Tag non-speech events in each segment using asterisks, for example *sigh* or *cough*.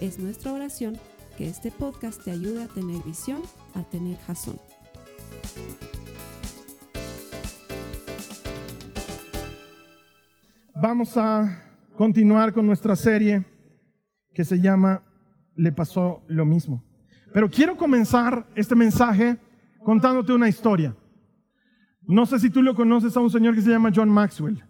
Es nuestra oración que este podcast te ayude a tener visión, a tener jazón. Vamos a continuar con nuestra serie que se llama Le pasó lo mismo. Pero quiero comenzar este mensaje contándote una historia. No sé si tú lo conoces a un señor que se llama John Maxwell.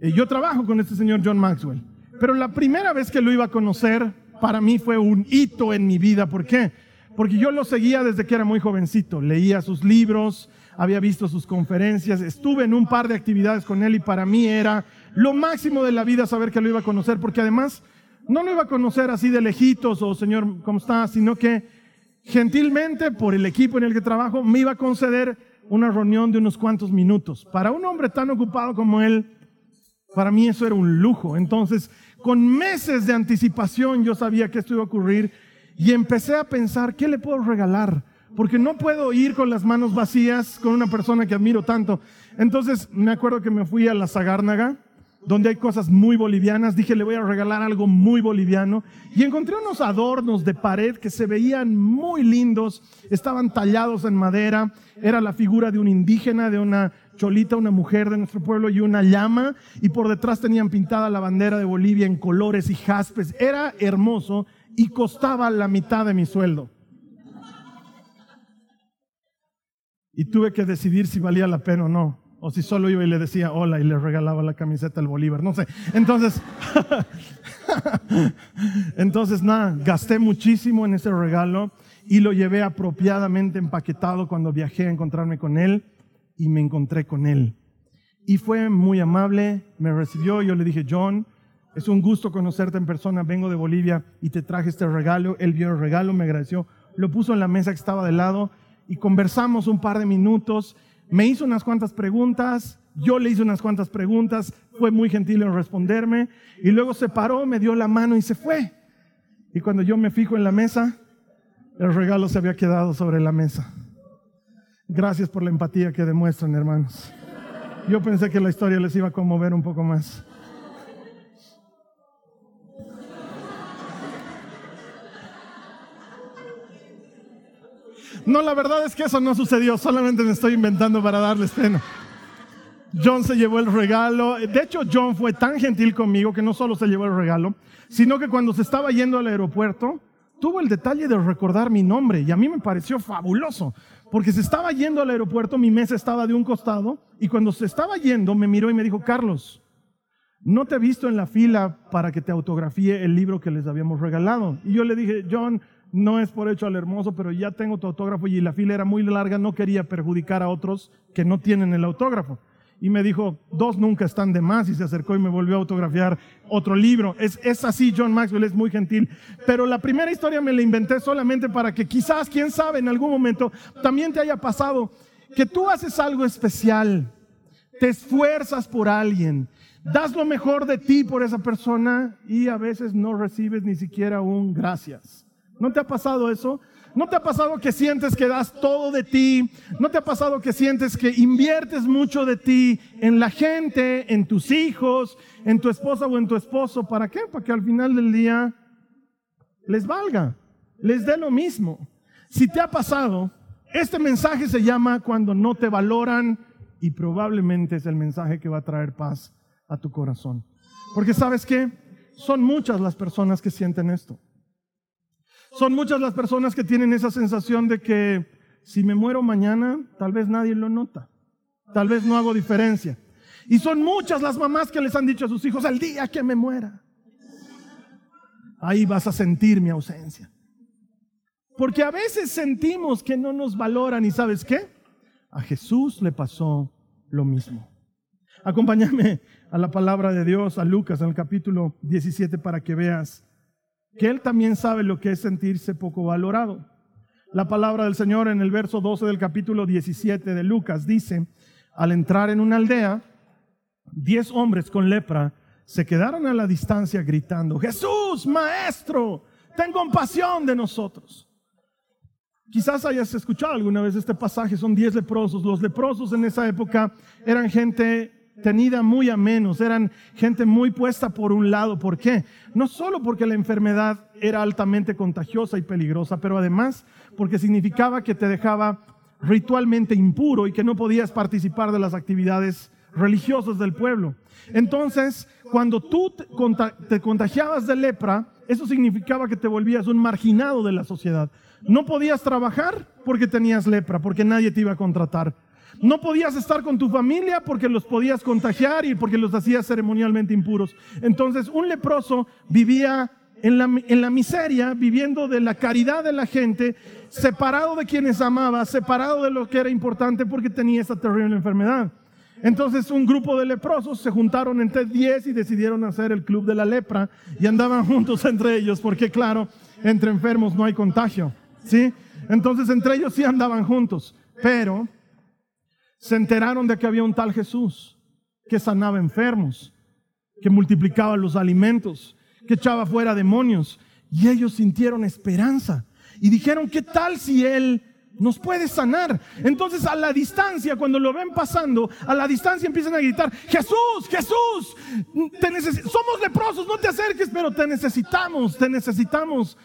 Eh, yo trabajo con este señor John Maxwell. Pero la primera vez que lo iba a conocer, para mí fue un hito en mi vida. ¿Por qué? Porque yo lo seguía desde que era muy jovencito. Leía sus libros, había visto sus conferencias, estuve en un par de actividades con él y para mí era lo máximo de la vida saber que lo iba a conocer, porque además no lo iba a conocer así de lejitos o señor, ¿cómo está? Sino que gentilmente por el equipo en el que trabajo me iba a conceder una reunión de unos cuantos minutos. Para un hombre tan ocupado como él, para mí eso era un lujo. Entonces, con meses de anticipación yo sabía que esto iba a ocurrir y empecé a pensar, ¿qué le puedo regalar? Porque no puedo ir con las manos vacías con una persona que admiro tanto. Entonces, me acuerdo que me fui a la Zagárnaga donde hay cosas muy bolivianas. Dije, le voy a regalar algo muy boliviano. Y encontré unos adornos de pared que se veían muy lindos, estaban tallados en madera. Era la figura de un indígena, de una cholita, una mujer de nuestro pueblo y una llama. Y por detrás tenían pintada la bandera de Bolivia en colores y jaspes. Era hermoso y costaba la mitad de mi sueldo. Y tuve que decidir si valía la pena o no o si solo iba y le decía hola y le regalaba la camiseta al Bolívar, no sé. Entonces, *laughs* entonces nada, gasté muchísimo en ese regalo y lo llevé apropiadamente empaquetado cuando viajé a encontrarme con él y me encontré con él. Y fue muy amable, me recibió, yo le dije, John, es un gusto conocerte en persona, vengo de Bolivia y te traje este regalo. Él vio el regalo, me agradeció, lo puso en la mesa que estaba de lado y conversamos un par de minutos me hizo unas cuantas preguntas, yo le hice unas cuantas preguntas, fue muy gentil en responderme y luego se paró, me dio la mano y se fue. Y cuando yo me fijo en la mesa, el regalo se había quedado sobre la mesa. Gracias por la empatía que demuestran, hermanos. Yo pensé que la historia les iba a conmover un poco más. No, la verdad es que eso no sucedió, solamente me estoy inventando para darles pena. John se llevó el regalo. De hecho, John fue tan gentil conmigo que no solo se llevó el regalo, sino que cuando se estaba yendo al aeropuerto, tuvo el detalle de recordar mi nombre y a mí me pareció fabuloso, porque se estaba yendo al aeropuerto, mi mesa estaba de un costado y cuando se estaba yendo me miró y me dijo, Carlos, no te he visto en la fila para que te autografíe el libro que les habíamos regalado. Y yo le dije, John, no es por hecho al hermoso, pero ya tengo tu autógrafo y la fila era muy larga, no quería perjudicar a otros que no tienen el autógrafo. Y me dijo, dos nunca están de más y se acercó y me volvió a autografiar otro libro. Es, es así, John Maxwell es muy gentil. Pero la primera historia me la inventé solamente para que quizás, quién sabe, en algún momento también te haya pasado que tú haces algo especial, te esfuerzas por alguien, das lo mejor de ti por esa persona y a veces no recibes ni siquiera un gracias. ¿No te ha pasado eso? ¿No te ha pasado que sientes que das todo de ti? ¿No te ha pasado que sientes que inviertes mucho de ti en la gente, en tus hijos, en tu esposa o en tu esposo? ¿Para qué? Para que al final del día les valga, les dé lo mismo. Si te ha pasado, este mensaje se llama cuando no te valoran y probablemente es el mensaje que va a traer paz a tu corazón. Porque sabes qué? Son muchas las personas que sienten esto. Son muchas las personas que tienen esa sensación de que si me muero mañana, tal vez nadie lo nota. Tal vez no hago diferencia. Y son muchas las mamás que les han dicho a sus hijos, el día que me muera, ahí vas a sentir mi ausencia. Porque a veces sentimos que no nos valoran y sabes qué? A Jesús le pasó lo mismo. Acompáñame a la palabra de Dios, a Lucas, en el capítulo 17, para que veas que Él también sabe lo que es sentirse poco valorado. La palabra del Señor en el verso 12 del capítulo 17 de Lucas dice, al entrar en una aldea, diez hombres con lepra se quedaron a la distancia gritando, Jesús, Maestro, ten compasión de nosotros. Quizás hayas escuchado alguna vez este pasaje, son diez leprosos. Los leprosos en esa época eran gente tenida muy a menos, eran gente muy puesta por un lado. ¿Por qué? No solo porque la enfermedad era altamente contagiosa y peligrosa, pero además porque significaba que te dejaba ritualmente impuro y que no podías participar de las actividades religiosas del pueblo. Entonces, cuando tú te contagiabas de lepra, eso significaba que te volvías un marginado de la sociedad. No podías trabajar porque tenías lepra, porque nadie te iba a contratar. No podías estar con tu familia porque los podías contagiar y porque los hacías ceremonialmente impuros. Entonces, un leproso vivía en la, en la, miseria, viviendo de la caridad de la gente, separado de quienes amaba, separado de lo que era importante porque tenía esa terrible enfermedad. Entonces un grupo de leprosos se juntaron entre 10 y decidieron hacer el club de la lepra y andaban *laughs* juntos entre ellos porque claro, entre enfermos no hay contagio, ¿sí? Entonces entre ellos sí andaban juntos, pero se enteraron de que había un tal Jesús que sanaba enfermos, que multiplicaba los alimentos, que echaba fuera demonios y ellos sintieron esperanza y dijeron, ¿qué tal si él nos puede sanar. Entonces a la distancia, cuando lo ven pasando, a la distancia empiezan a gritar, Jesús, Jesús, te somos leprosos, no te acerques, pero te necesitamos, te necesitamos.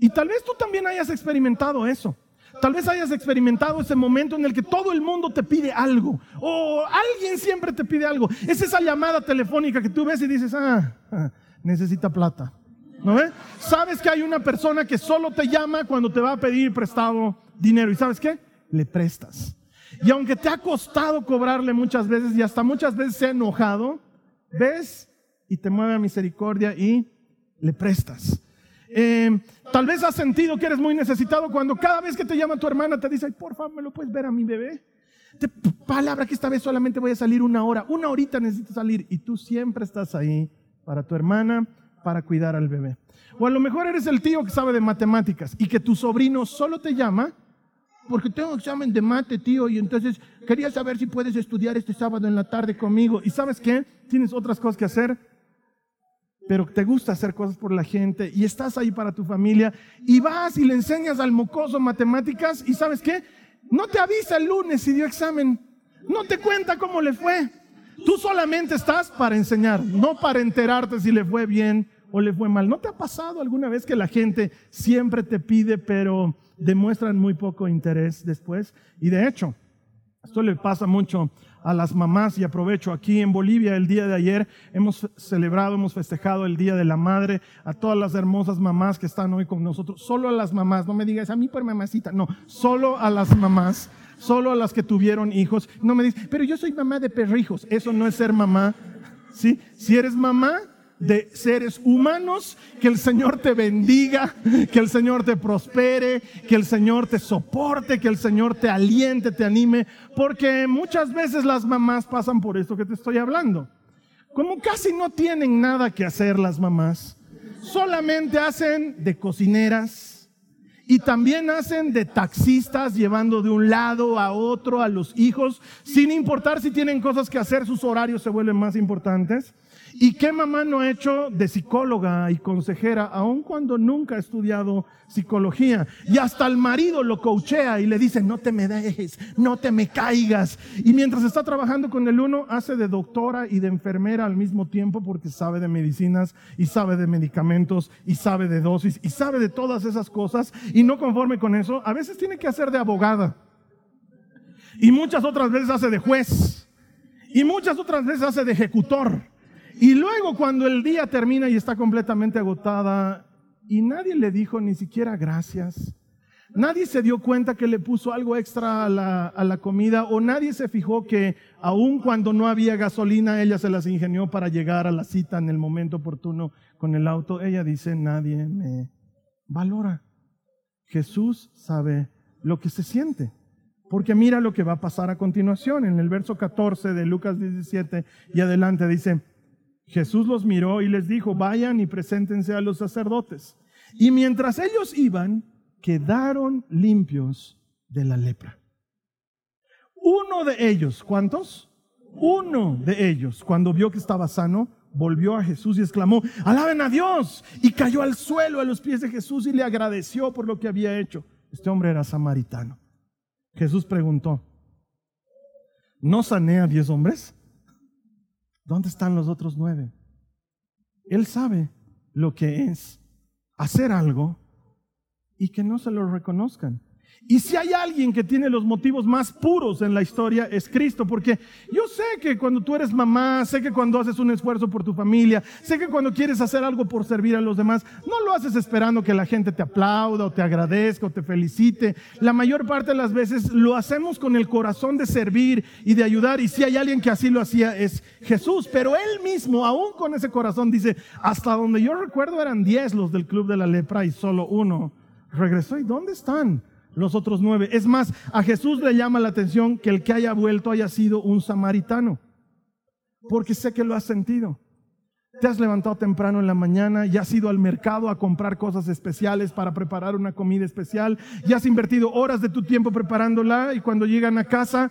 Y tal vez tú también hayas experimentado eso. Tal vez hayas experimentado ese momento en el que todo el mundo te pide algo o alguien siempre te pide algo. Es esa llamada telefónica que tú ves y dices, ah, ah necesita plata. ¿No ves? Sabes que hay una persona que solo te llama cuando te va a pedir prestado dinero. ¿Y sabes qué? Le prestas. Y aunque te ha costado cobrarle muchas veces y hasta muchas veces se ha enojado, ves y te mueve a misericordia y le prestas. Eh, tal vez has sentido que eres muy necesitado cuando cada vez que te llama tu hermana te dice, por favor, ¿me lo puedes ver a mi bebé? Te, palabra que esta vez solamente voy a salir una hora, una horita necesito salir y tú siempre estás ahí para tu hermana, para cuidar al bebé. O a lo mejor eres el tío que sabe de matemáticas y que tu sobrino solo te llama porque tengo examen de mate, tío, y entonces quería saber si puedes estudiar este sábado en la tarde conmigo. ¿Y sabes qué? Tienes otras cosas que hacer, pero te gusta hacer cosas por la gente y estás ahí para tu familia y vas y le enseñas al mocoso matemáticas y ¿sabes qué? No te avisa el lunes si dio examen, no te cuenta cómo le fue. Tú solamente estás para enseñar, no para enterarte si le fue bien o le fue mal. ¿No te ha pasado alguna vez que la gente siempre te pide, pero demuestran muy poco interés después? Y de hecho, esto le pasa mucho a las mamás y aprovecho aquí en Bolivia el día de ayer hemos celebrado, hemos festejado el Día de la Madre a todas las hermosas mamás que están hoy con nosotros, solo a las mamás, no me digas a mí por mamacita, no, solo a las mamás solo a las que tuvieron hijos. No me dices, pero yo soy mamá de perrijos. Eso no es ser mamá. ¿sí? Si eres mamá de seres humanos, que el Señor te bendiga, que el Señor te prospere, que el Señor te soporte, que el Señor te aliente, te anime, porque muchas veces las mamás pasan por esto que te estoy hablando. Como casi no tienen nada que hacer las mamás, solamente hacen de cocineras, y también hacen de taxistas llevando de un lado a otro a los hijos, sin importar si tienen cosas que hacer, sus horarios se vuelven más importantes. ¿Y qué mamá no ha hecho de psicóloga y consejera, aun cuando nunca ha estudiado psicología? Y hasta el marido lo coachea y le dice, no te me dejes, no te me caigas. Y mientras está trabajando con el uno, hace de doctora y de enfermera al mismo tiempo porque sabe de medicinas y sabe de medicamentos y sabe de dosis y sabe de todas esas cosas. Y no conforme con eso, a veces tiene que hacer de abogada. Y muchas otras veces hace de juez. Y muchas otras veces hace de ejecutor. Y luego cuando el día termina y está completamente agotada y nadie le dijo ni siquiera gracias, nadie se dio cuenta que le puso algo extra a la, comida o nadie se fijó que aun cuando no había gasolina, ella se las ingenió para llegar a la cita en el momento oportuno con el auto. Ella dice, nadie me valora. Jesús sabe lo que se siente. Porque mira lo que va a pasar a continuación. En el verso 14 de Lucas 17 y adelante dice, Jesús los miró y les dijo, vayan y preséntense a los sacerdotes. Y mientras ellos iban, quedaron limpios de la lepra. Uno de ellos, ¿cuántos? Uno de ellos, cuando vio que estaba sano, volvió a Jesús y exclamó, alaben a Dios. Y cayó al suelo a los pies de Jesús y le agradeció por lo que había hecho. Este hombre era samaritano. Jesús preguntó, ¿no sané a diez hombres? ¿Dónde están los otros nueve? Él sabe lo que es hacer algo y que no se lo reconozcan. Y si hay alguien que tiene los motivos más puros en la historia, es Cristo, porque yo sé que cuando tú eres mamá, sé que cuando haces un esfuerzo por tu familia, sé que cuando quieres hacer algo por servir a los demás, no lo haces esperando que la gente te aplauda o te agradezca o te felicite. La mayor parte de las veces lo hacemos con el corazón de servir y de ayudar, y si hay alguien que así lo hacía es Jesús, pero él mismo, aún con ese corazón, dice, hasta donde yo recuerdo eran diez los del club de la lepra y solo uno regresó. ¿Y dónde están? Los otros nueve. Es más, a Jesús le llama la atención que el que haya vuelto haya sido un samaritano, porque sé que lo has sentido. Te has levantado temprano en la mañana y has ido al mercado a comprar cosas especiales para preparar una comida especial y has invertido horas de tu tiempo preparándola y cuando llegan a casa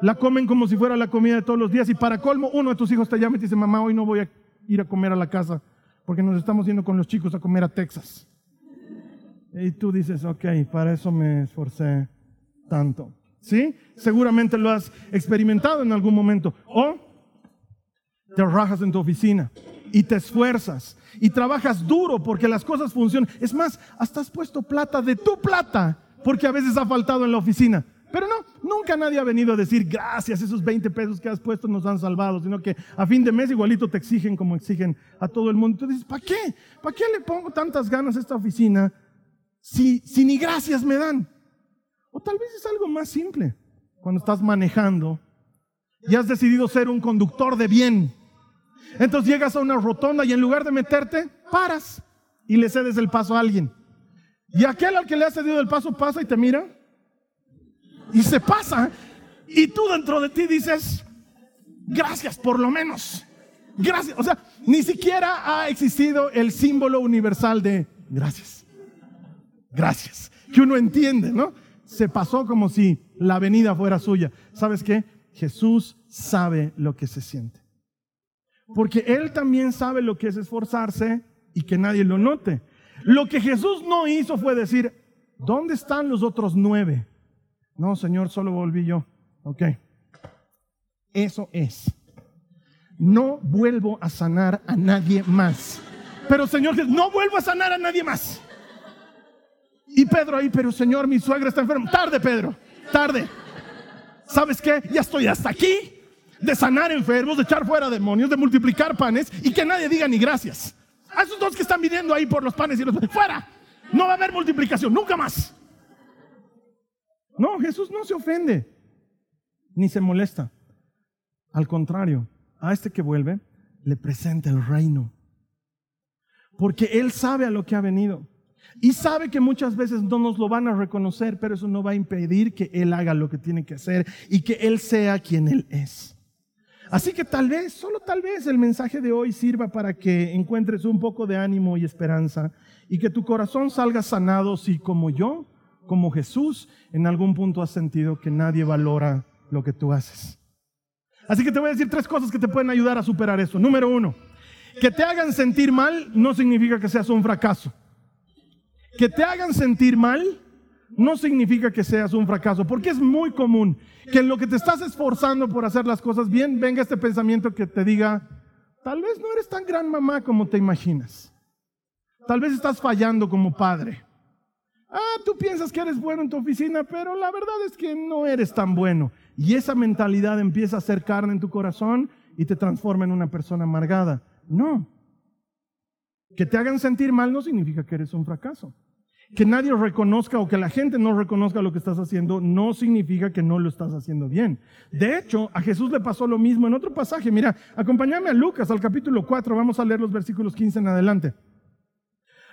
la comen como si fuera la comida de todos los días y para colmo uno de tus hijos te llama y te dice, mamá, hoy no voy a ir a comer a la casa porque nos estamos yendo con los chicos a comer a Texas. Y tú dices, ok, para eso me esforcé tanto. ¿Sí? Seguramente lo has experimentado en algún momento. O te rajas en tu oficina y te esfuerzas y trabajas duro porque las cosas funcionan. Es más, hasta has puesto plata de tu plata porque a veces ha faltado en la oficina. Pero no, nunca nadie ha venido a decir gracias, esos 20 pesos que has puesto nos han salvado, sino que a fin de mes igualito te exigen como exigen a todo el mundo. Tú dices, ¿para qué? ¿Para qué le pongo tantas ganas a esta oficina si, si ni gracias me dan? O tal vez es algo más simple. Cuando estás manejando y has decidido ser un conductor de bien. Entonces llegas a una rotonda y en lugar de meterte, paras y le cedes el paso a alguien. Y aquel al que le has cedido el paso pasa y te mira y se pasa. Y tú dentro de ti dices, gracias por lo menos. Gracias. O sea, ni siquiera ha existido el símbolo universal de gracias gracias. Que uno entiende, ¿no? Se pasó como si la venida fuera suya. ¿Sabes qué? Jesús sabe lo que se siente. Porque Él también sabe lo que es esforzarse y que nadie lo note. Lo que Jesús no hizo fue decir, ¿dónde están los otros nueve? No, Señor, solo volví yo. Ok. Eso es. No vuelvo a sanar a nadie más. Pero Señor, no vuelvo a sanar a nadie más. Y Pedro ahí, pero Señor, mi suegra está enferma. Tarde, Pedro, tarde. ¿Sabes qué? Ya estoy hasta aquí de sanar enfermos, de echar fuera demonios, de multiplicar panes y que nadie diga ni gracias. A esos dos que están viniendo ahí por los panes y los panes, fuera. No va a haber multiplicación, nunca más. No, Jesús no se ofende, ni se molesta. Al contrario, a este que vuelve, le presenta el reino. Porque Él sabe a lo que ha venido. Y sabe que muchas veces no nos lo van a reconocer, pero eso no va a impedir que Él haga lo que tiene que hacer y que Él sea quien Él es. Así que tal vez, solo tal vez el mensaje de hoy sirva para que encuentres un poco de ánimo y esperanza y que tu corazón salga sanado si como yo, como Jesús, en algún punto has sentido que nadie valora lo que tú haces. Así que te voy a decir tres cosas que te pueden ayudar a superar eso. Número uno, que te hagan sentir mal no significa que seas un fracaso. Que te hagan sentir mal no significa que seas un fracaso, porque es muy común que en lo que te estás esforzando por hacer las cosas bien, venga este pensamiento que te diga, tal vez no eres tan gran mamá como te imaginas. Tal vez estás fallando como padre. Ah, tú piensas que eres bueno en tu oficina, pero la verdad es que no eres tan bueno. Y esa mentalidad empieza a hacer carne en tu corazón y te transforma en una persona amargada. No, que te hagan sentir mal no significa que eres un fracaso. Que nadie reconozca o que la gente no reconozca lo que estás haciendo no significa que no lo estás haciendo bien. De hecho, a Jesús le pasó lo mismo en otro pasaje. Mira, acompáñame a Lucas al capítulo 4, vamos a leer los versículos 15 en adelante.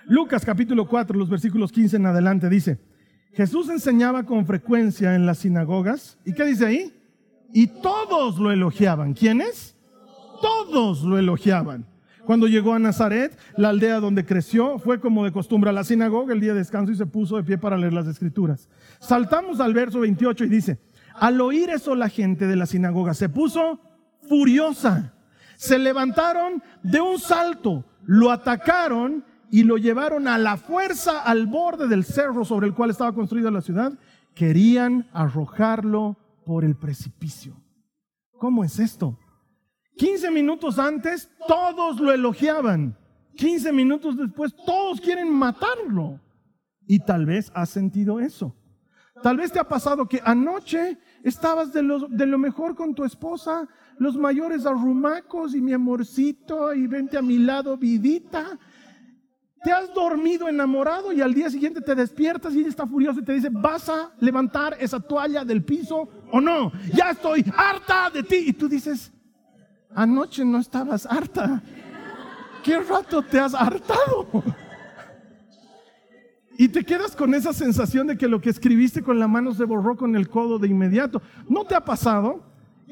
Lucas capítulo 4, los versículos 15 en adelante dice, Jesús enseñaba con frecuencia en las sinagogas. ¿Y qué dice ahí? Y todos lo elogiaban. ¿Quiénes? Todos lo elogiaban Cuando llegó a Nazaret, la aldea donde creció, fue como de costumbre a la sinagoga el día de descanso y se puso de pie para leer las escrituras. Saltamos al verso 28 y dice, al oír eso la gente de la sinagoga se puso furiosa. Se levantaron de un salto, lo atacaron y lo llevaron a la fuerza al borde del cerro sobre el cual estaba construida la ciudad. Querían arrojarlo por el precipicio. ¿Cómo es esto? 15 minutos antes todos lo elogiaban. 15 minutos después todos quieren matarlo. Y tal vez has sentido eso. Tal vez te ha pasado que anoche estabas de lo, de lo mejor con tu esposa, los mayores arrumacos y mi amorcito y vente a mi lado vidita. Te has dormido enamorado y al día siguiente te despiertas y ella está furiosa y te dice, ¿vas a levantar esa toalla del piso o no? Ya estoy harta de ti. Y tú dices, Anoche no estabas harta. ¿Qué rato te has hartado? Y te quedas con esa sensación de que lo que escribiste con la mano se borró con el codo de inmediato. ¿No te ha pasado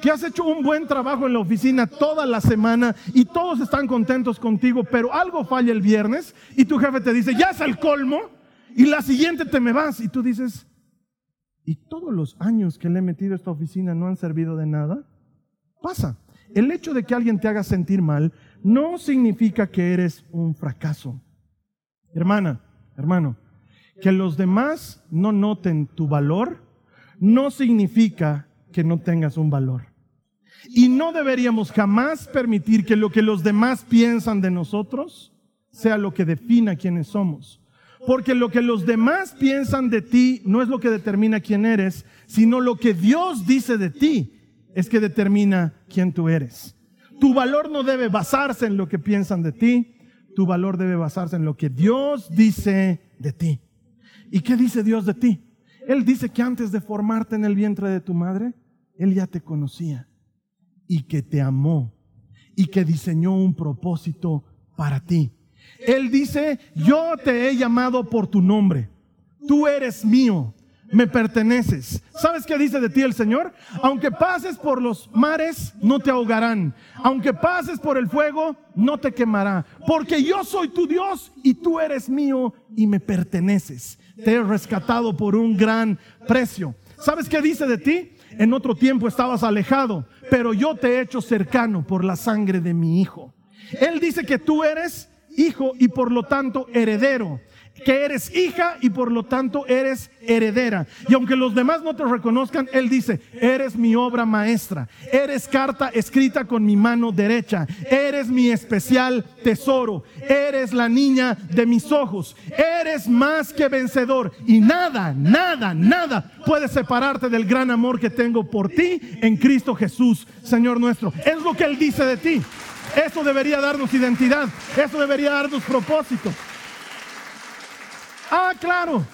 que has hecho un buen trabajo en la oficina toda la semana y todos están contentos contigo, pero algo falla el viernes y tu jefe te dice, ya es el colmo, y la siguiente te me vas y tú dices, ¿y todos los años que le he metido a esta oficina no han servido de nada? Pasa. El hecho de que alguien te haga sentir mal no significa que eres un fracaso. Hermana, hermano, que los demás no noten tu valor no significa que no tengas un valor. Y no deberíamos jamás permitir que lo que los demás piensan de nosotros sea lo que defina quiénes somos. Porque lo que los demás piensan de ti no es lo que determina quién eres, sino lo que Dios dice de ti es que determina quién tú eres. Tu valor no debe basarse en lo que piensan de ti, tu valor debe basarse en lo que Dios dice de ti. ¿Y qué dice Dios de ti? Él dice que antes de formarte en el vientre de tu madre, Él ya te conocía y que te amó y que diseñó un propósito para ti. Él dice, yo te he llamado por tu nombre, tú eres mío, me perteneces. ¿Sabes qué dice de ti el Señor? Aunque pases por los mares, no te ahogarán. Aunque pases por el fuego, no te quemará. Porque yo soy tu Dios y tú eres mío y me perteneces. Te he rescatado por un gran precio. ¿Sabes qué dice de ti? En otro tiempo estabas alejado, pero yo te he hecho cercano por la sangre de mi Hijo. Él dice que tú eres hijo y por lo tanto heredero que eres hija y por lo tanto eres heredera. Y aunque los demás no te reconozcan, Él dice, eres mi obra maestra, eres carta escrita con mi mano derecha, eres mi especial tesoro, eres la niña de mis ojos, eres más que vencedor y nada, nada, nada puede separarte del gran amor que tengo por ti en Cristo Jesús, Señor nuestro. Es lo que Él dice de ti. Eso debería darnos identidad, eso debería darnos propósito. Ah, claro,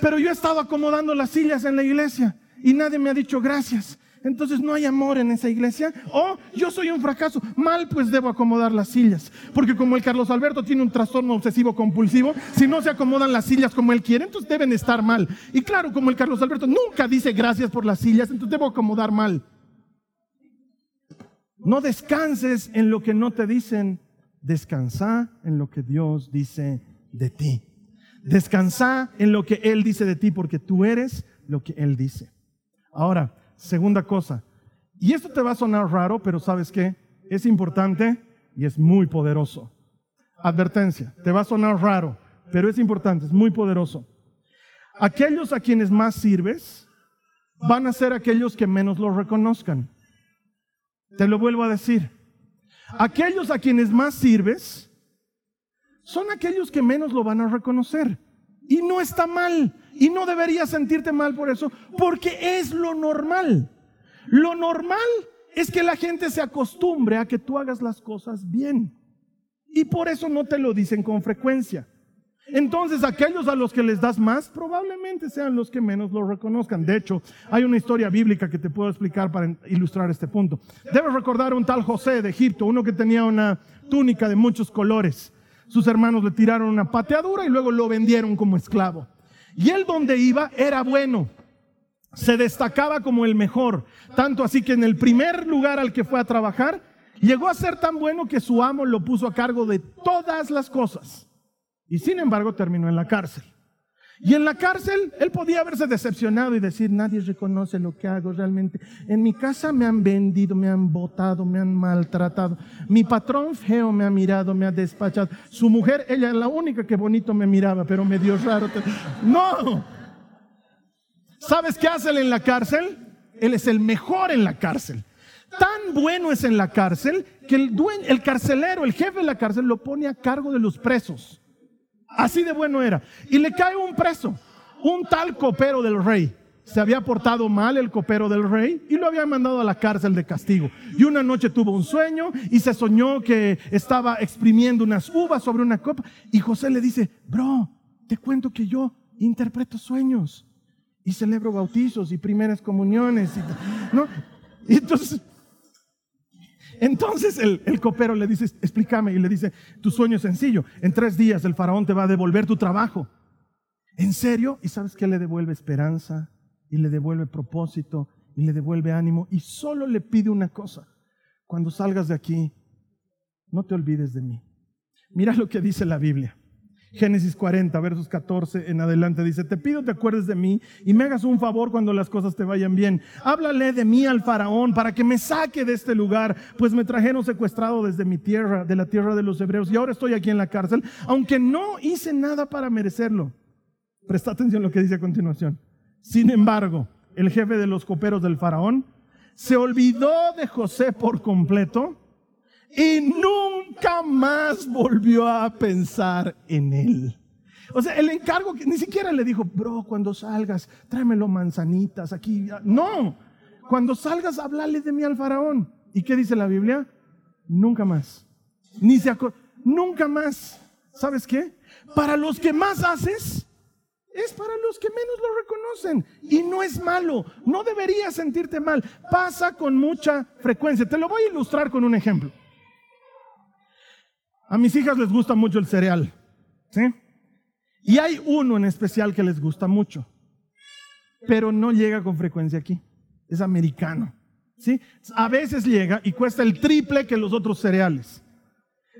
pero yo he estado acomodando las sillas en la iglesia y nadie me ha dicho gracias. Entonces no hay amor en esa iglesia. O yo soy un fracaso. Mal pues debo acomodar las sillas. Porque como el Carlos Alberto tiene un trastorno obsesivo compulsivo, si no se acomodan las sillas como él quiere, entonces deben estar mal. Y claro, como el Carlos Alberto nunca dice gracias por las sillas, entonces debo acomodar mal. No descanses en lo que no te dicen. Descansa en lo que Dios dice de ti. Descansa en lo que Él dice de ti porque tú eres lo que Él dice. Ahora, segunda cosa, y esto te va a sonar raro, pero sabes qué, es importante y es muy poderoso. Advertencia, te va a sonar raro, pero es importante, es muy poderoso. Aquellos a quienes más sirves van a ser aquellos que menos lo reconozcan. Te lo vuelvo a decir. Aquellos a quienes más sirves son aquellos que menos lo van a reconocer. Y no está mal. Y no deberías sentirte mal por eso, porque es lo normal. Lo normal es que la gente se acostumbre a que tú hagas las cosas bien. Y por eso no te lo dicen con frecuencia. Entonces aquellos a los que les das más probablemente sean los que menos lo reconozcan. De hecho, hay una historia bíblica que te puedo explicar para ilustrar este punto. Debes recordar a un tal José de Egipto, uno que tenía una túnica de muchos colores sus hermanos le tiraron una pateadura y luego lo vendieron como esclavo. Y él donde iba era bueno, se destacaba como el mejor, tanto así que en el primer lugar al que fue a trabajar, Llegó a ser tan bueno que su amo lo puso a cargo de todas las cosas. Y sin embargo terminó en la cárcel. Y en la cárcel él podía haberse decepcionado y decir, nadie reconoce lo que hago realmente. En mi casa me han vendido, me han botado, me han maltratado. Mi patrón feo me ha mirado, me ha despachado. Su mujer, ella es la única que bonito me miraba, pero me dio raro. No. ¿Sabes qué hace él en la cárcel? Él es el mejor en la cárcel. Tan bueno es en la cárcel que el, dueño, el carcelero, el jefe de la cárcel, lo pone a cargo de los presos. Así de bueno era. Y le cae un preso, un tal copero del rey. Se había portado mal el copero del rey y lo había mandado a la cárcel de castigo. Y una noche tuvo un sueño y se soñó que estaba exprimiendo unas uvas sobre una copa. Y José le dice, bro, te cuento que yo interpreto sueños y celebro bautizos y primeras comuniones. Y entonces entonces el, copero le dice, explícame, y le dice, tu sueño es sencillo, en tres días el faraón te va a devolver tu trabajo. ¿En serio? ¿Y sabes qué le devuelve esperanza? Y le devuelve propósito, y le devuelve ánimo, y solo le pide una cosa, cuando salgas de aquí, no te olvides de mí. Mira lo que dice la Biblia. Génesis 40, versos 14 en adelante dice, te pido te acuerdes de mí y me hagas un favor cuando las cosas te vayan bien. Háblale de mí al faraón para que me saque de este lugar, pues me trajeron secuestrado desde mi tierra, de la tierra de los hebreos, y ahora estoy aquí en la cárcel, aunque no hice nada para merecerlo. Presta atención a lo que dice a continuación. Sin embargo, el jefe de los coperos del faraón se olvidó de José por completo y nunca más volvió a pensar en él. O sea, el encargo que ni siquiera le dijo, bro, cuando salgas, tráemelo manzanitas aquí. No, cuando salgas, háblale de mí al faraón. ¿Y qué dice la Biblia? Nunca más. Ni se nunca más. ¿Sabes qué? Para los que más haces, es para los que menos lo reconocen. Y no es malo, no deberías sentirte mal. Pasa con mucha frecuencia. Te lo voy a ilustrar con un ejemplo. A mis hijas les gusta mucho el cereal, ¿sí? Y hay uno en especial que les gusta mucho, pero no llega con frecuencia aquí. Es americano, ¿sí? A veces llega y cuesta el triple que los otros cereales.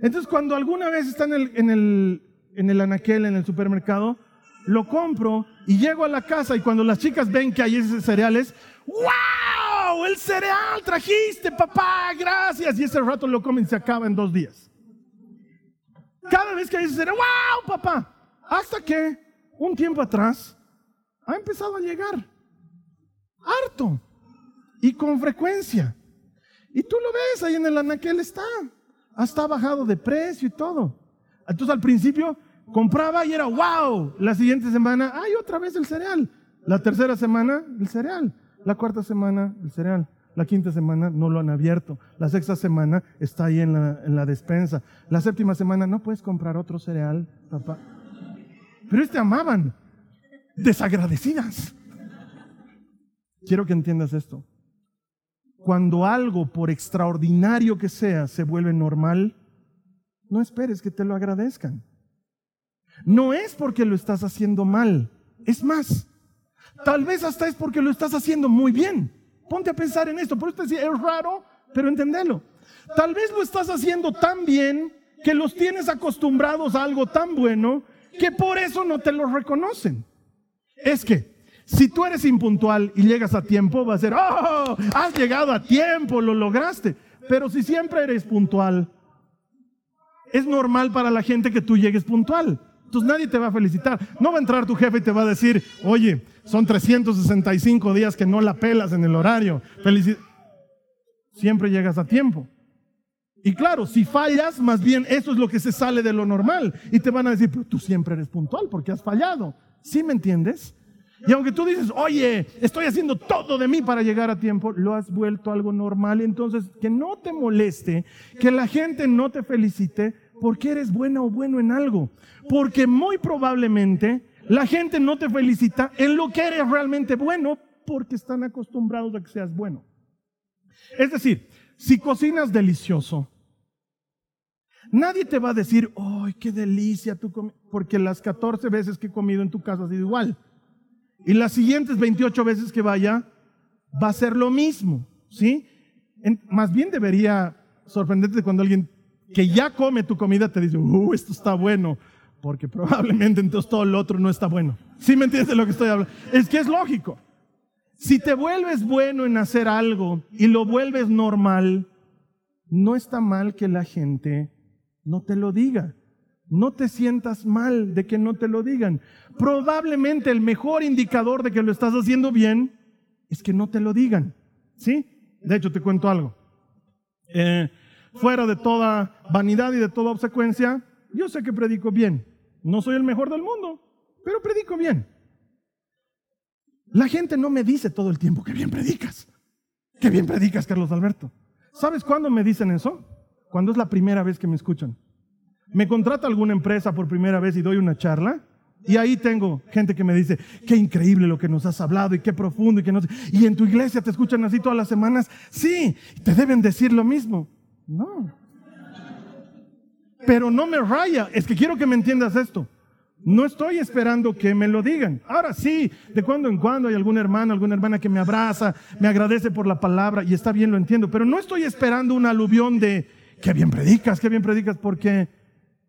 Entonces, cuando alguna vez está en el, en el, en el anaquel, en el supermercado, lo compro y llego a la casa y cuando las chicas ven que hay esos cereales, ¡wow! El cereal trajiste, papá, gracias. Y ese rato lo comen y se acaba en dos días. Cada vez que dices, wow, papá. Hasta que un tiempo atrás ha empezado a llegar. Harto. Y con frecuencia. Y tú lo ves ahí en el anaquel está. Hasta bajado de precio y todo. Entonces al principio compraba y era wow. La siguiente semana, ay, otra vez el cereal. La tercera semana, el cereal. La cuarta semana, el cereal. La quinta semana no lo han abierto. La sexta semana está ahí en la, en la despensa. La séptima semana no puedes comprar otro cereal, papá. Pero este amaban. Desagradecidas. Quiero que entiendas esto. Cuando algo, por extraordinario que sea, se vuelve normal, no esperes que te lo agradezcan. No es porque lo estás haciendo mal. Es más, tal vez hasta es porque lo estás haciendo muy bien. Ponte a pensar en esto. Por eso decía, es raro, pero entendelo. Tal vez lo estás haciendo tan bien que los tienes acostumbrados a algo tan bueno que por eso no te lo reconocen. Es que si tú eres impuntual y llegas a tiempo, va a ser, oh, has llegado a tiempo, lo lograste. Pero si siempre eres puntual, es normal para la gente que tú llegues puntual. Entonces nadie te va a felicitar. No va a entrar tu jefe y te va a decir, oye, son 365 días que no la pelas en el horario. Siempre llegas a tiempo. Y claro, si fallas, más bien eso es lo que se sale de lo normal. Y te van a decir, pero tú siempre eres puntual porque has fallado. ¿Sí me entiendes? Y aunque tú dices, oye, estoy haciendo todo de mí para llegar a tiempo, lo has vuelto algo normal. Entonces, que no te moleste, que la gente no te felicite porque eres buena o bueno en algo. Porque muy probablemente la gente no te felicita en lo que eres realmente bueno porque están acostumbrados a que seas bueno. Es decir, si cocinas delicioso, nadie te va a decir, ¡ay, qué delicia tu Porque las 14 veces que he comido en tu casa ha sido igual. Y las siguientes 28 veces que vaya, va a ser lo mismo. ¿Sí? más bien debería sorprendente cuando alguien que ya come tu comida te dice, uh, esto está bueno, porque probablemente entonces todo lo otro no está bueno. ¿Sí me entiendes de lo que estoy hablando? Es que es lógico. Si te vuelves bueno en hacer algo y lo vuelves normal, no está mal que la gente no te lo diga. No te sientas mal de que no te lo digan. Probablemente el mejor indicador de que lo estás haciendo bien es que no te lo digan. ¿Sí? De hecho, te cuento algo. Eh, fuera de toda vanidad y de toda obsecuencia, yo sé que predico bien. No soy el mejor del mundo, pero predico bien. La gente no me dice todo el tiempo que bien predicas. Que bien predicas, Carlos Alberto. ¿Sabes cuándo me dicen eso? Cuando es la primera vez que me escuchan. Me contrata alguna empresa por primera vez y doy una charla. Y ahí tengo gente que me dice, qué increíble lo que nos has hablado y qué profundo y que no Y en tu iglesia te escuchan así todas las semanas. Sí, te deben decir lo mismo. No. Pero no me raya. Es que quiero que me entiendas esto. No estoy esperando que me lo digan. Ahora sí, de cuando en cuando hay algún hermano, alguna hermana que me abraza, me agradece por la palabra y está bien, lo entiendo. Pero no estoy esperando un aluvión de, qué bien predicas, qué bien predicas, porque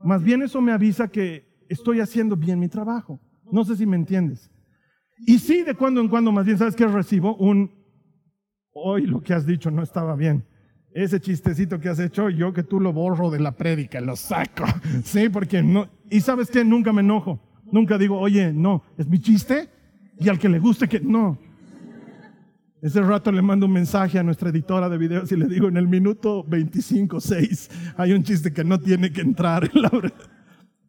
más bien eso me avisa que estoy haciendo bien mi trabajo. No sé si me entiendes. Y sí, de cuando en cuando, más bien, ¿sabes qué recibo? Un, hoy lo que has dicho no estaba bien. Ese chistecito que has hecho, yo que tú lo borro de la prédica, lo saco. *laughs* Sí, porque no. Y sabes qué, nunca me enojo. Nunca digo, oye, no, es mi chiste. Y al que le guste que no. Ese rato le mando un mensaje a nuestra editora de videos y le digo, en el minuto 25, 6, hay un chiste que no tiene que entrar.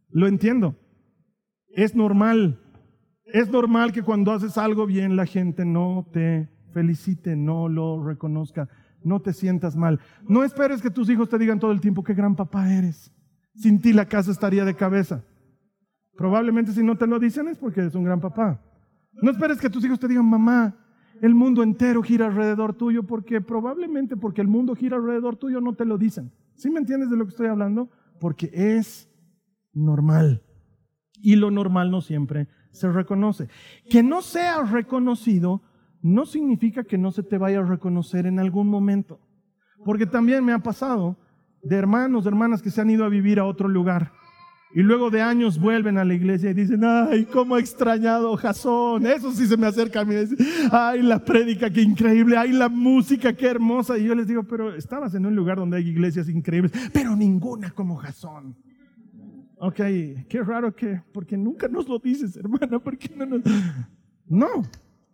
Lo entiendo. Es normal. Es normal que cuando haces algo bien la gente no te felicite, no lo reconozca. No te sientas mal. No esperes que tus hijos te digan todo el tiempo qué gran papá eres. Sin ti la casa estaría de cabeza. Probablemente si no te lo dicen es porque eres un gran papá. No esperes que tus hijos te digan, mamá, el mundo entero gira alrededor tuyo porque probablemente porque el mundo gira alrededor tuyo no te lo dicen. ¿Sí me entiendes de lo que estoy hablando? Porque es normal. Y lo normal no siempre se reconoce. Que no sea reconocido no significa que no se te vaya a reconocer en algún momento. Porque también me ha pasado de hermanos, hermanas que se han ido a vivir a otro lugar y luego de años vuelven a la iglesia y dicen, ay, cómo extrañado Jasón. Eso sí se me acerca a mí. Ay, la prédica, qué increíble. Ay, la música, qué hermosa. Y yo les digo, pero estabas en un lugar donde hay iglesias increíbles, pero ninguna como Jasón. Ok, qué raro que, porque nunca nos lo dices, hermana, ¿por qué no nos... No,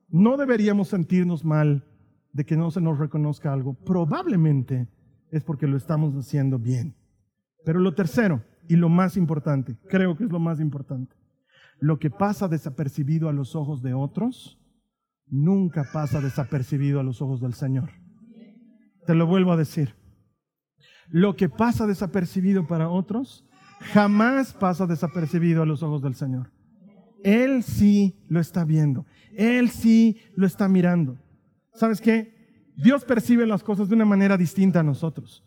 no deberíamos sentirnos mal de que no se nos reconozca algo. Probablemente es porque lo estamos haciendo bien. Pero lo tercero, y lo más importante, creo que es lo más importante, lo que pasa desapercibido a los ojos de otros, nunca pasa desapercibido a los ojos del Señor. Te lo vuelvo a decir. Lo que pasa desapercibido para otros, jamás pasa desapercibido a los ojos del Señor. Él sí lo está viendo. Él sí lo está mirando. ¿Sabes qué? Dios percibe las cosas de una manera distinta a nosotros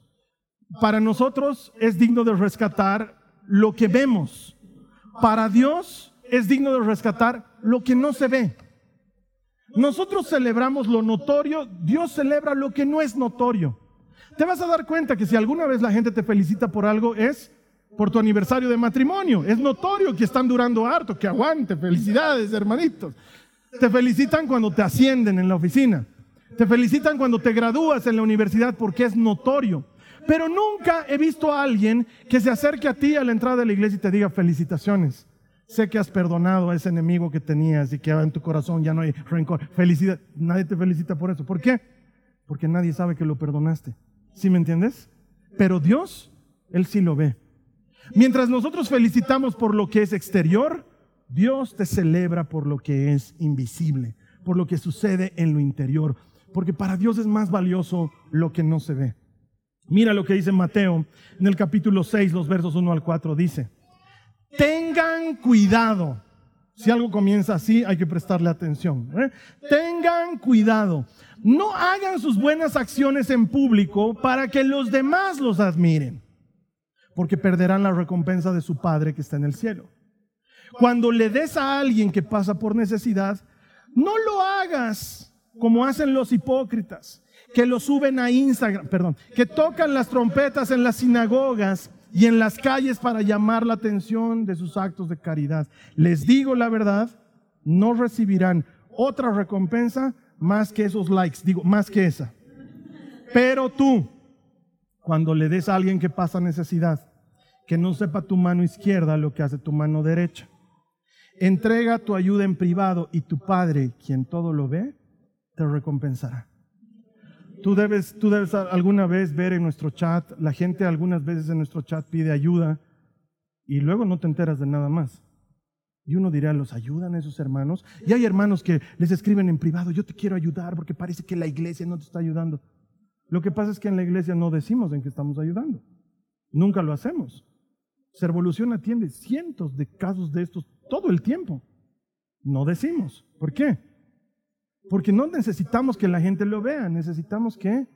para nosotros es digno de rescatar lo que vemos. Para Dios es digno de rescatar lo que no se ve. Nosotros celebramos lo notorio, Dios celebra lo que no es notorio. Te vas a dar cuenta que si alguna vez la gente te felicita por algo es por tu aniversario de matrimonio. Es notorio que están durando harto, que aguante. Felicidades, hermanitos. Te felicitan cuando te ascienden en la oficina. Te felicitan cuando te gradúas en la universidad porque es notorio. Pero nunca he visto a alguien que se acerque a ti a la entrada de la iglesia y te diga felicitaciones. Sé que has perdonado a ese enemigo que tenías y que en tu corazón ya no hay rencor. Felicidad. Nadie te felicita por eso. ¿Por qué? Porque nadie sabe que lo perdonaste. ¿Sí me entiendes? Pero Dios, Él sí lo ve. Mientras nosotros felicitamos por lo que es exterior, Dios te celebra por lo que es invisible, por lo que sucede en lo interior. Porque para Dios es más valioso lo que no se ve. Mira lo que dice Mateo en el capítulo 6, los versos 1 al 4. Dice, tengan cuidado. Si algo comienza así, hay que prestarle atención. ¿eh? Tengan cuidado. No hagan sus buenas acciones en público para que los demás los admiren, porque perderán la recompensa de su Padre que está en el cielo. Cuando le des a alguien que pasa por necesidad, no lo hagas como hacen los hipócritas, que lo suben a Instagram, perdón, que tocan las trompetas en las sinagogas y en las calles para llamar la atención de sus actos de caridad. Les digo la verdad, no recibirán otra recompensa más que esos likes, digo, más que esa. Pero tú, cuando le des a alguien que pasa necesidad, que no sepa tu mano izquierda lo que hace tu mano derecha. Entrega tu ayuda en privado y tu Padre, quien todo lo ve, te recompensará. Tú debes, tú debes alguna vez ver en nuestro chat, la gente algunas veces en nuestro chat pide ayuda y luego no te enteras de nada más. Y uno dirá, ¿los ayudan esos hermanos? Y hay hermanos que les escriben en privado, yo te quiero ayudar porque parece que la iglesia no te está ayudando. Lo que pasa es que en la iglesia no decimos en que estamos ayudando. Nunca lo hacemos. Servolución atiende cientos de casos de estos todo el tiempo. No decimos. ¿Por qué? Porque no necesitamos que la gente lo vea, necesitamos que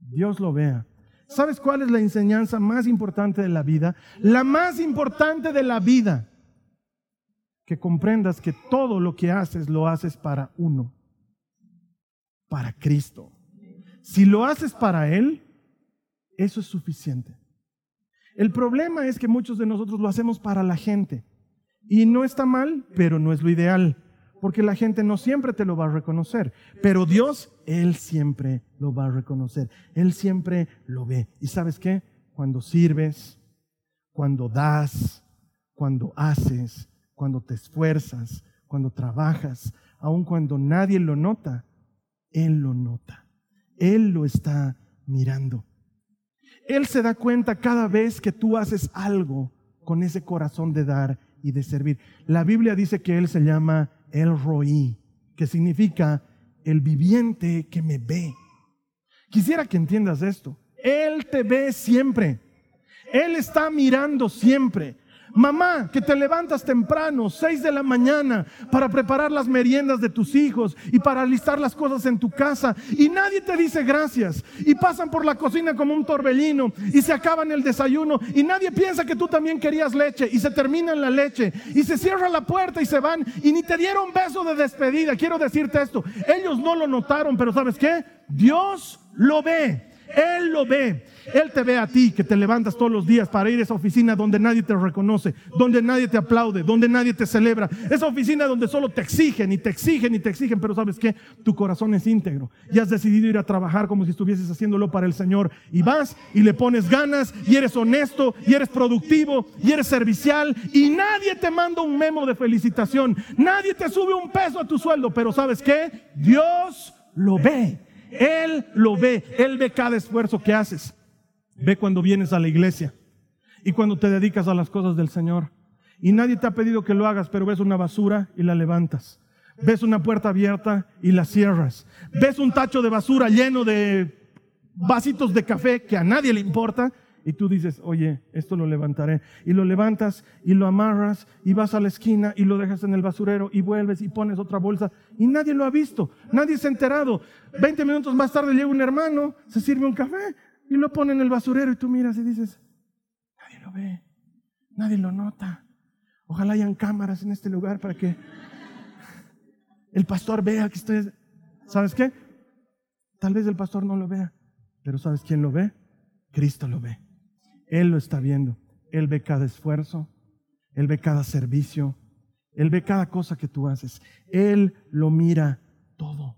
Dios lo vea. ¿Sabes cuál es la enseñanza más importante de la vida? La más importante de la vida. Que comprendas que todo lo que haces lo haces para uno, para Cristo. Si lo haces para Él, eso es suficiente. El problema es que muchos de nosotros lo hacemos para la gente. Y no está mal, pero no es lo ideal, porque la gente no siempre te lo va a reconocer. Pero Dios, Él siempre lo va a reconocer. Él siempre lo ve. ¿Y sabes qué? Cuando sirves, cuando das, cuando haces, cuando te esfuerzas, cuando trabajas, aun cuando nadie lo nota, Él lo nota. Él lo está mirando. Él se da cuenta cada vez que tú haces algo con ese corazón de dar y de servir. La Biblia dice que Él se llama El Roí, que significa el viviente que me ve. Quisiera que entiendas esto. Él te ve siempre. Él está mirando siempre. Mamá, que te levantas temprano, 6 de la mañana, para preparar las meriendas de tus hijos y para alistar las cosas en tu casa. Y nadie te dice gracias. Y pasan por la cocina como un torbellino y se acaban el desayuno. Y nadie piensa que tú también querías leche. Y se termina la leche. Y se cierra la puerta y se van. Y ni te dieron beso de despedida. Quiero decirte esto. Ellos no lo notaron, pero ¿sabes qué? Dios lo ve. Él lo ve. Él te ve a ti que te levantas todos los días para ir a esa oficina donde nadie te reconoce, donde nadie te aplaude, donde nadie te celebra. Esa oficina donde solo te exigen y te exigen y te exigen, pero sabes que tu corazón es íntegro y has decidido ir a trabajar como si estuvieses haciéndolo para el Señor. Y vas y le pones ganas y eres honesto y eres productivo y eres servicial y nadie te manda un memo de felicitación. Nadie te sube un peso a tu sueldo, pero sabes que Dios lo ve. Él lo ve, Él ve cada esfuerzo que haces. Ve cuando vienes a la iglesia y cuando te dedicas a las cosas del Señor. Y nadie te ha pedido que lo hagas, pero ves una basura y la levantas. Ves una puerta abierta y la cierras. Ves un tacho de basura lleno de vasitos de café que a nadie le importa y tú dices, oye, esto lo levantaré. Y lo levantas y lo amarras y vas a la esquina y lo dejas en el basurero y vuelves y pones otra bolsa y nadie lo ha visto, nadie se ha enterado. Veinte minutos más tarde llega un hermano, se sirve un café y lo pone en el basurero y tú miras y dices, nadie lo ve, nadie lo nota. Ojalá hayan cámaras en este lugar para que el pastor vea que estoy... ¿Sabes qué? Tal vez el pastor no lo vea, pero ¿sabes quién lo ve? Cristo lo ve. Él lo está viendo. Él ve cada esfuerzo, Él ve cada servicio, Él ve cada cosa que tú haces. Él lo mira todo.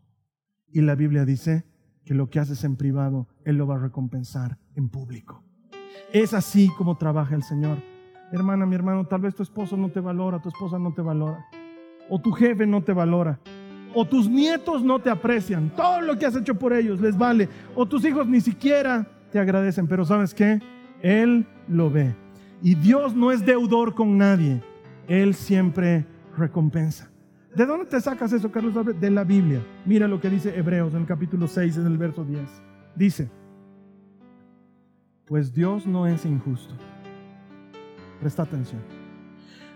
Y la Biblia dice que lo que haces en privado, Él lo va a recompensar en público. Es así como trabaja el Señor. Hermana, mi hermano, tal vez tu esposo no te valora, tu esposa no te valora, o tu jefe no te valora, o tus nietos no te aprecian. Todo lo que has hecho por ellos les vale, o tus hijos ni siquiera te agradecen, pero ¿sabes qué? Él lo ve. Y Dios no es deudor con nadie. Él siempre recompensa. ¿De dónde te sacas eso, Carlos? De la Biblia. Mira lo que dice Hebreos en el capítulo 6, en el verso 10. Dice, pues Dios no es injusto. Presta atención.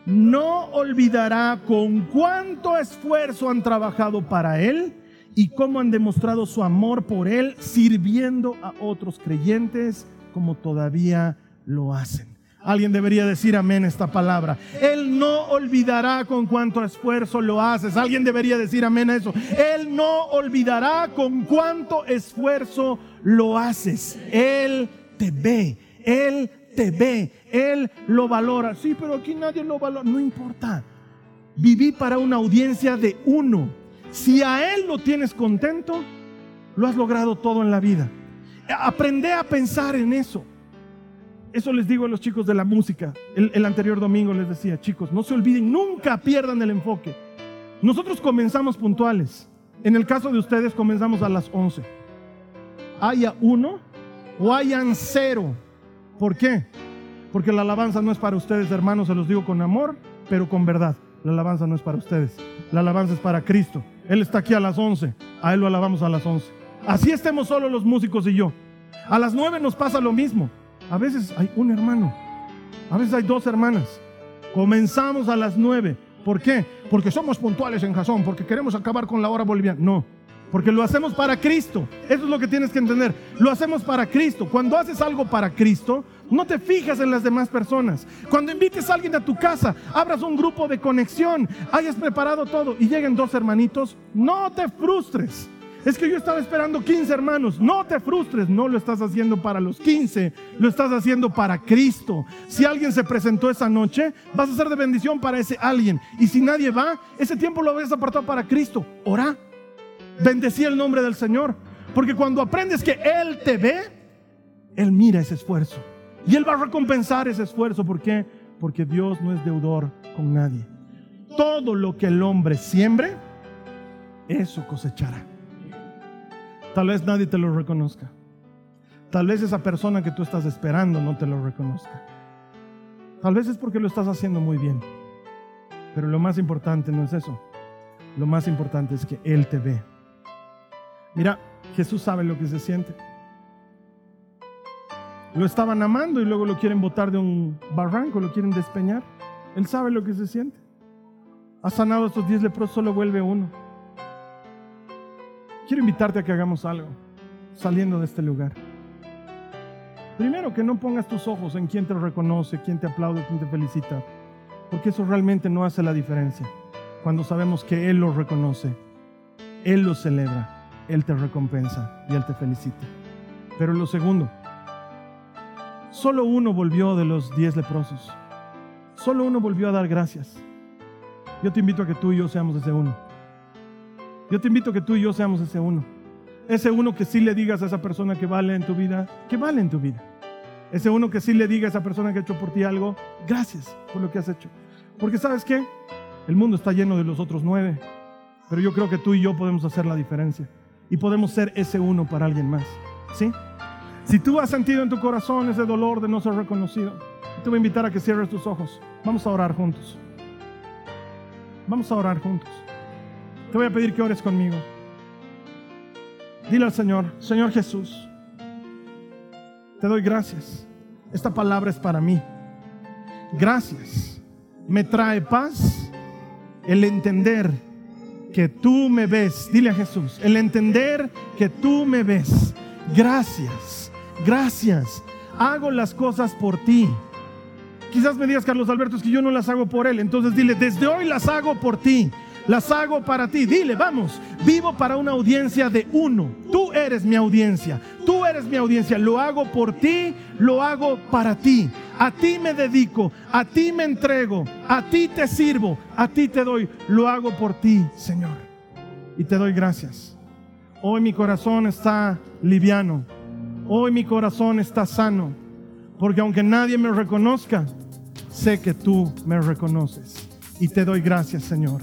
No olvidará con cuánto esfuerzo han trabajado para Él y cómo han demostrado su amor por Él sirviendo a otros creyentes como todavía lo hacen. Alguien debería decir amén esta palabra. Él no olvidará con cuánto esfuerzo lo haces. Alguien debería decir amén a eso. Él no olvidará con cuánto esfuerzo lo haces. Él te ve. Él te ve. Él lo valora. Sí, pero aquí nadie lo valora. No importa. Viví para una audiencia de uno. Si a Él lo tienes contento, lo has logrado todo en la vida. Aprende a pensar en eso. Eso les digo a los chicos de la música. El, anterior domingo les decía, chicos, no se olviden, nunca pierdan el enfoque. Nosotros comenzamos puntuales. En el caso de ustedes comenzamos a las 11. Haya uno o hayan cero. ¿Por qué? Porque la alabanza no es para ustedes, hermanos, se los digo con amor, pero con verdad. La alabanza no es para ustedes. La alabanza es para Cristo. Él está aquí a las 11. A Él lo alabamos a las 11. Así estemos solo los músicos y yo. A las 9 nos pasa lo mismo. A veces hay un hermano, a veces hay dos hermanas. Comenzamos a las nueve. ¿Por qué? Porque somos puntuales en Jasón, porque queremos acabar con la hora boliviana. No, porque lo hacemos para Cristo. Eso es lo que tienes que entender. Lo hacemos para Cristo. Cuando haces algo para Cristo, no te fijas en las demás personas. Cuando invites a alguien a tu casa, abras un grupo de conexión, hayas preparado todo y lleguen dos hermanitos, no te frustres. Es que yo estaba esperando 15 hermanos. No te frustres, no lo estás haciendo para los 15, lo estás haciendo para Cristo. Si alguien se presentó esa noche, vas a ser de bendición para ese alguien. Y si nadie va, ese tiempo lo habías apartado para Cristo. Ora, bendecí el nombre del Señor. Porque cuando aprendes que Él te ve, Él mira ese esfuerzo. Y Él va a recompensar ese esfuerzo. ¿Por qué? Porque Dios no es deudor con nadie. Todo lo que el hombre siembre, eso cosechará. Tal vez nadie te lo reconozca. Tal vez esa persona que tú estás esperando no te lo reconozca. Tal vez es porque lo estás haciendo muy bien. Pero lo más importante no es eso. Lo más importante es que Él te ve. Mira, Jesús sabe lo que se siente. Lo estaban amando y luego lo quieren botar de un barranco, lo quieren despeñar. Él sabe lo que se siente. Ha sanado a estos diez leprosos, solo vuelve uno. Quiero invitarte a que hagamos algo saliendo de este lugar. Primero, que no pongas tus ojos en quién te reconoce, quién te aplaude, quién te felicita, porque eso realmente no hace la diferencia. Cuando sabemos que Él lo reconoce, Él lo celebra, Él te recompensa y Él te felicita. Pero lo segundo, solo uno volvió de los diez leprosos. Solo uno volvió a dar gracias. Yo te invito a que tú y yo seamos ese uno. Yo te invito que tú y yo seamos ese uno. Ese uno que sí le digas a esa persona que vale en tu vida, que vale en tu vida. Ese uno que sí le diga a esa persona que ha hecho por ti algo, gracias por lo que has hecho. Porque sabes qué? El mundo está lleno de los otros nueve. Pero yo creo que tú y yo podemos hacer la diferencia. Y podemos ser ese uno para alguien más. ¿Sí? Si tú has sentido en tu corazón ese dolor de no ser reconocido, te voy a invitar a que cierres tus ojos. Vamos a orar juntos. Vamos a orar juntos. Te voy a pedir que ores conmigo. Dile al Señor, Señor Jesús, te doy gracias. Esta palabra es para mí. Gracias. Me trae paz el entender que tú me ves. Dile a Jesús, el entender que tú me ves. Gracias, gracias. Hago las cosas por ti. Quizás me digas, Carlos Alberto, es que yo no las hago por Él. Entonces dile, desde hoy las hago por ti las hago para ti. Dile, vamos, vivo para una audiencia de uno. Tú eres mi audiencia, tú eres mi audiencia. Lo hago por ti, lo hago para ti. A ti me dedico, a ti me entrego, a ti te sirvo, a ti te doy. Lo hago por ti, Señor. Y te doy gracias. Hoy mi corazón está liviano. Hoy mi corazón está sano. Porque aunque nadie me reconozca, sé que tú me reconoces. Y te doy gracias, Señor